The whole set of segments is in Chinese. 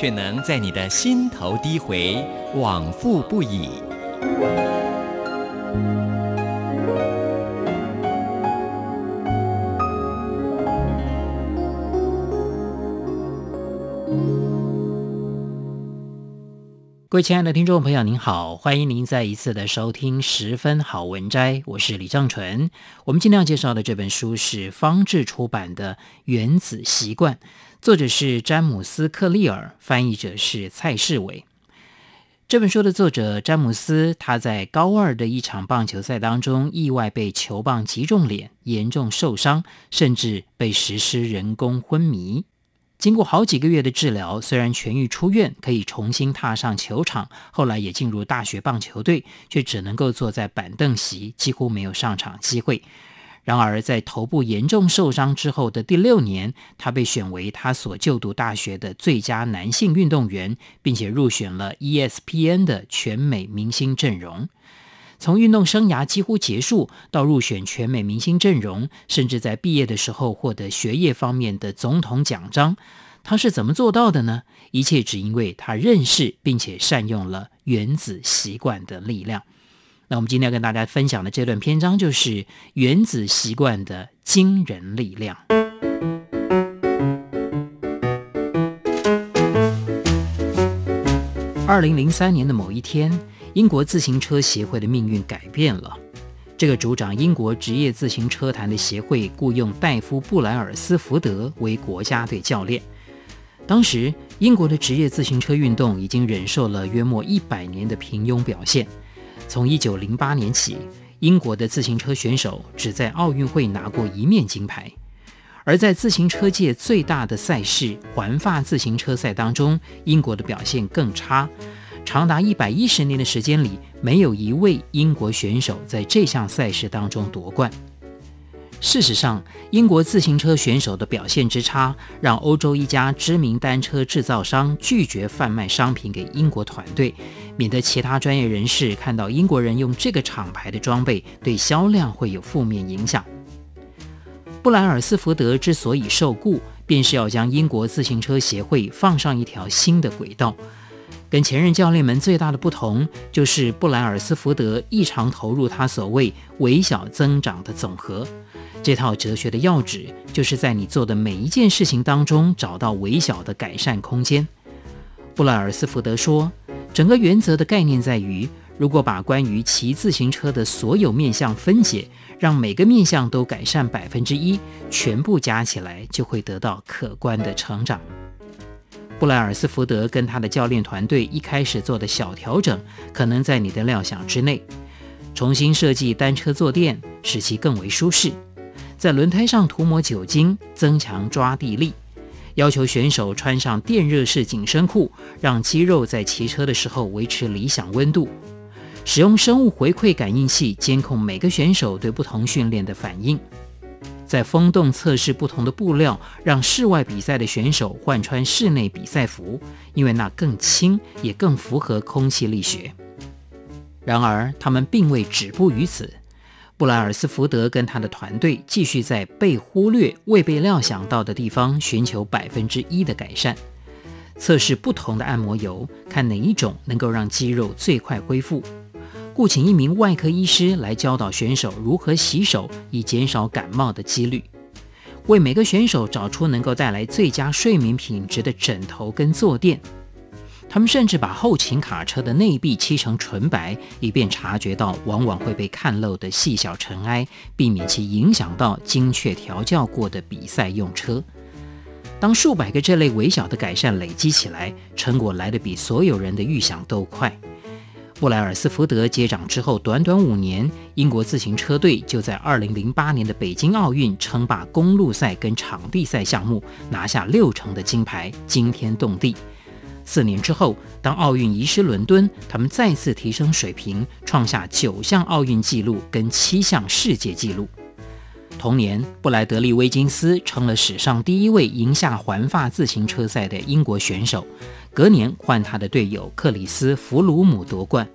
却能在你的心头低回，往复不已。各位亲爱的听众朋友，您好，欢迎您再一次的收听《十分好文摘》，我是李正纯。我们今天要介绍的这本书是方志出版的《原子习惯》，作者是詹姆斯·克利尔，翻译者是蔡世伟。这本书的作者詹姆斯，他在高二的一场棒球赛当中，意外被球棒击中脸，严重受伤，甚至被实施人工昏迷。经过好几个月的治疗，虽然痊愈出院，可以重新踏上球场，后来也进入大学棒球队，却只能够坐在板凳席，几乎没有上场机会。然而，在头部严重受伤之后的第六年，他被选为他所就读大学的最佳男性运动员，并且入选了 ESPN 的全美明星阵容。从运动生涯几乎结束到入选全美明星阵容，甚至在毕业的时候获得学业方面的总统奖章，他是怎么做到的呢？一切只因为他认识并且善用了原子习惯的力量。那我们今天要跟大家分享的这段篇章就是原子习惯的惊人力量。二零零三年的某一天。英国自行车协会的命运改变了。这个主掌英国职业自行车坛的协会雇佣戴夫·布莱尔斯福德为国家队教练。当时，英国的职业自行车运动已经忍受了约莫一百年的平庸表现。从一九零八年起，英国的自行车选手只在奥运会拿过一面金牌。而在自行车界最大的赛事环法自行车赛当中，英国的表现更差。长达一百一十年的时间里，没有一位英国选手在这项赛事当中夺冠。事实上，英国自行车选手的表现之差，让欧洲一家知名单车制造商拒绝贩卖商品给英国团队，免得其他专业人士看到英国人用这个厂牌的装备，对销量会有负面影响。布莱尔斯福德之所以受雇，便是要将英国自行车协会放上一条新的轨道。跟前任教练们最大的不同，就是布莱尔斯福德异常投入他所谓“微小增长”的总和。这套哲学的要旨，就是在你做的每一件事情当中找到微小的改善空间。布莱尔斯福德说，整个原则的概念在于，如果把关于骑自行车的所有面向分解，让每个面向都改善百分之一，全部加起来就会得到可观的成长。布莱尔斯福德跟他的教练团队一开始做的小调整，可能在你的料想之内。重新设计单车坐垫，使其更为舒适；在轮胎上涂抹酒精，增强抓地力；要求选手穿上电热式紧身裤，让肌肉在骑车的时候维持理想温度；使用生物回馈感应器监控每个选手对不同训练的反应。在风洞测试不同的布料，让室外比赛的选手换穿室内比赛服，因为那更轻，也更符合空气力学。然而，他们并未止步于此。布莱尔斯福德跟他的团队继续在被忽略、未被料想到的地方寻求百分之一的改善，测试不同的按摩油，看哪一种能够让肌肉最快恢复。雇请一名外科医师来教导选手如何洗手，以减少感冒的几率；为每个选手找出能够带来最佳睡眠品质的枕头跟坐垫。他们甚至把后勤卡车的内壁漆成纯白，以便察觉到往往会被看漏的细小尘埃，避免其影响到精确调教过的比赛用车。当数百个这类微小的改善累积起来，成果来得比所有人的预想都快。布莱尔斯福德接掌之后，短短五年，英国自行车队就在2008年的北京奥运称霸公路赛跟场地赛项目，拿下六成的金牌，惊天动地。四年之后，当奥运移师伦敦，他们再次提升水平，创下九项奥运纪录跟七项世界纪录。同年，布莱德利·威金斯成了史上第一位赢下环法自行车赛的英国选手。隔年换他的队友克里斯·弗鲁姆夺冠。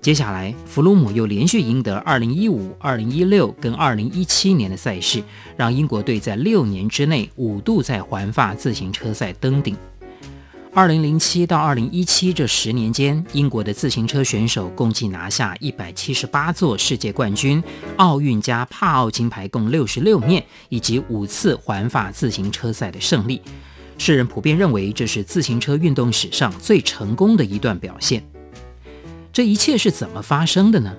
接下来，弗鲁姆又连续赢得2015、2016跟2017年的赛事，让英国队在六年之内五度在环法自行车赛登顶。2007到2017这十年间，英国的自行车选手共计拿下178座世界冠军，奥运加帕奥金牌共66面，以及五次环法自行车赛的胜利。世人普遍认为，这是自行车运动史上最成功的一段表现。这一切是怎么发生的呢？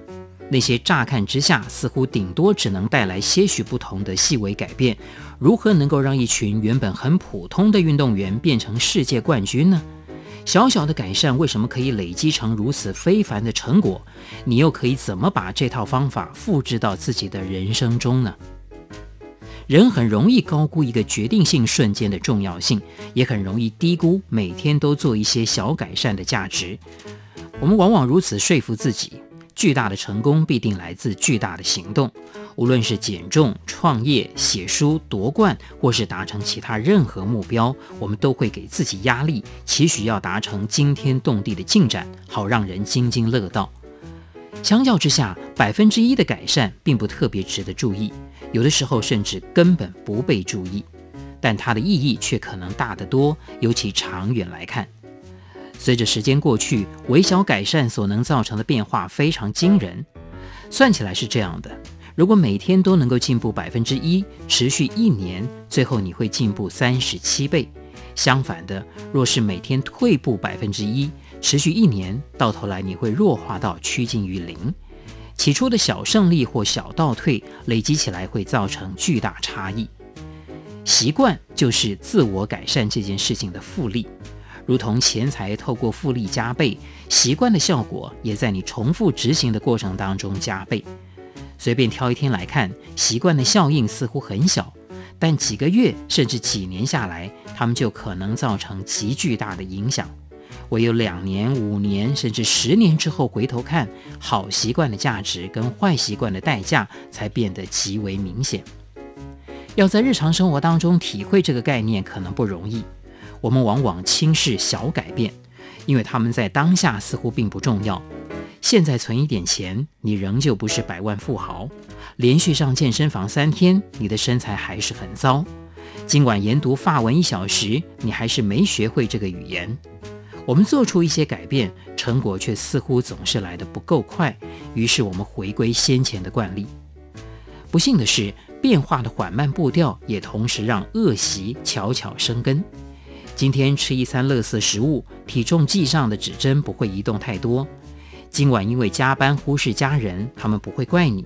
那些乍看之下似乎顶多只能带来些许不同的细微改变，如何能够让一群原本很普通的运动员变成世界冠军呢？小小的改善为什么可以累积成如此非凡的成果？你又可以怎么把这套方法复制到自己的人生中呢？人很容易高估一个决定性瞬间的重要性，也很容易低估每天都做一些小改善的价值。我们往往如此说服自己。巨大的成功必定来自巨大的行动，无论是减重、创业、写书、夺冠，或是达成其他任何目标，我们都会给自己压力，期许要达成惊天动地的进展，好让人津津乐道。相较之下，百分之一的改善并不特别值得注意，有的时候甚至根本不被注意，但它的意义却可能大得多，尤其长远来看。随着时间过去，微小改善所能造成的变化非常惊人。算起来是这样的：如果每天都能够进步百分之一，持续一年，最后你会进步三十七倍。相反的，若是每天退步百分之一，持续一年，到头来你会弱化到趋近于零。起初的小胜利或小倒退，累积起来会造成巨大差异。习惯就是自我改善这件事情的复利。如同钱财透过复利加倍，习惯的效果也在你重复执行的过程当中加倍。随便挑一天来看，习惯的效应似乎很小，但几个月甚至几年下来，它们就可能造成极巨大的影响。唯有两年、五年甚至十年之后回头看，好习惯的价值跟坏习惯的代价才变得极为明显。要在日常生活当中体会这个概念，可能不容易。我们往往轻视小改变，因为他们在当下似乎并不重要。现在存一点钱，你仍旧不是百万富豪；连续上健身房三天，你的身材还是很糟；尽管研读法文一小时，你还是没学会这个语言。我们做出一些改变，成果却似乎总是来得不够快，于是我们回归先前的惯例。不幸的是，变化的缓慢步调也同时让恶习悄悄生根。今天吃一餐乐色食物，体重计上的指针不会移动太多。今晚因为加班忽视家人，他们不会怪你。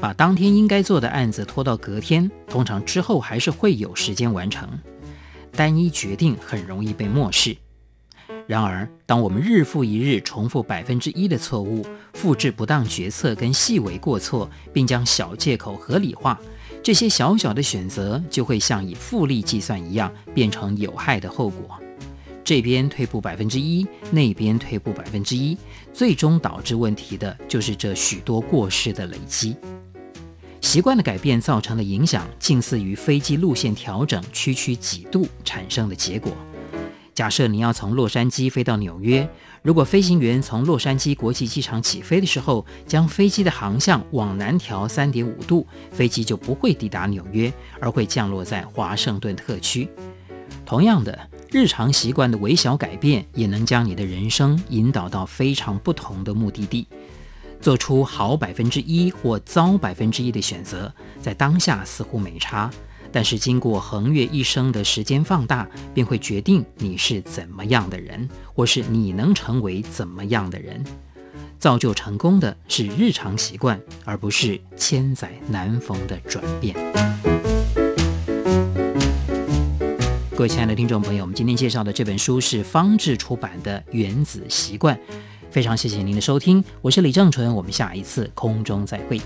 把当天应该做的案子拖到隔天，通常之后还是会有时间完成。单一决定很容易被漠视。然而，当我们日复一日重复百分之一的错误，复制不当决策跟细微过错，并将小借口合理化。这些小小的选择就会像以复利计算一样，变成有害的后果。这边退步百分之一，那边退步百分之一，最终导致问题的就是这许多过失的累积。习惯的改变造成的影响，近似于飞机路线调整区区几度产生的结果。假设你要从洛杉矶飞到纽约，如果飞行员从洛杉矶国际机场起飞的时候，将飞机的航向往南调三点五度，飞机就不会抵达纽约，而会降落在华盛顿特区。同样的，日常习惯的微小改变，也能将你的人生引导到非常不同的目的地。做出好百分之一或糟百分之一的选择，在当下似乎没差。但是经过横越一生的时间放大，便会决定你是怎么样的人，或是你能成为怎么样的人。造就成功的是日常习惯，而不是千载难逢的转变。各位亲爱的听众朋友，我们今天介绍的这本书是方志出版的《原子习惯》，非常谢谢您的收听，我是李正淳，我们下一次空中再会。